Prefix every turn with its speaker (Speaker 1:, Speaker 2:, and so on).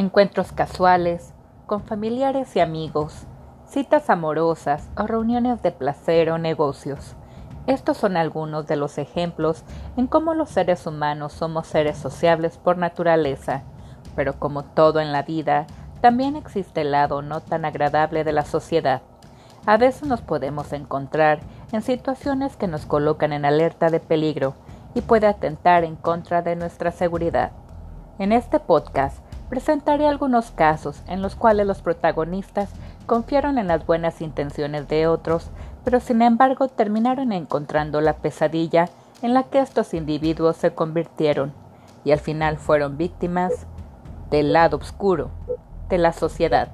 Speaker 1: encuentros casuales, con familiares y amigos, citas amorosas o reuniones de placer o negocios. Estos son algunos de los ejemplos en cómo los seres humanos somos seres sociables por naturaleza, pero como todo en la vida, también existe el lado no tan agradable de la sociedad. A veces nos podemos encontrar en situaciones que nos colocan en alerta de peligro y puede atentar en contra de nuestra seguridad. En este podcast presentaré algunos casos en los cuales los protagonistas confiaron en las buenas intenciones de otros, pero sin embargo terminaron encontrando la pesadilla en la que estos individuos se convirtieron y al final fueron víctimas del lado oscuro de la sociedad.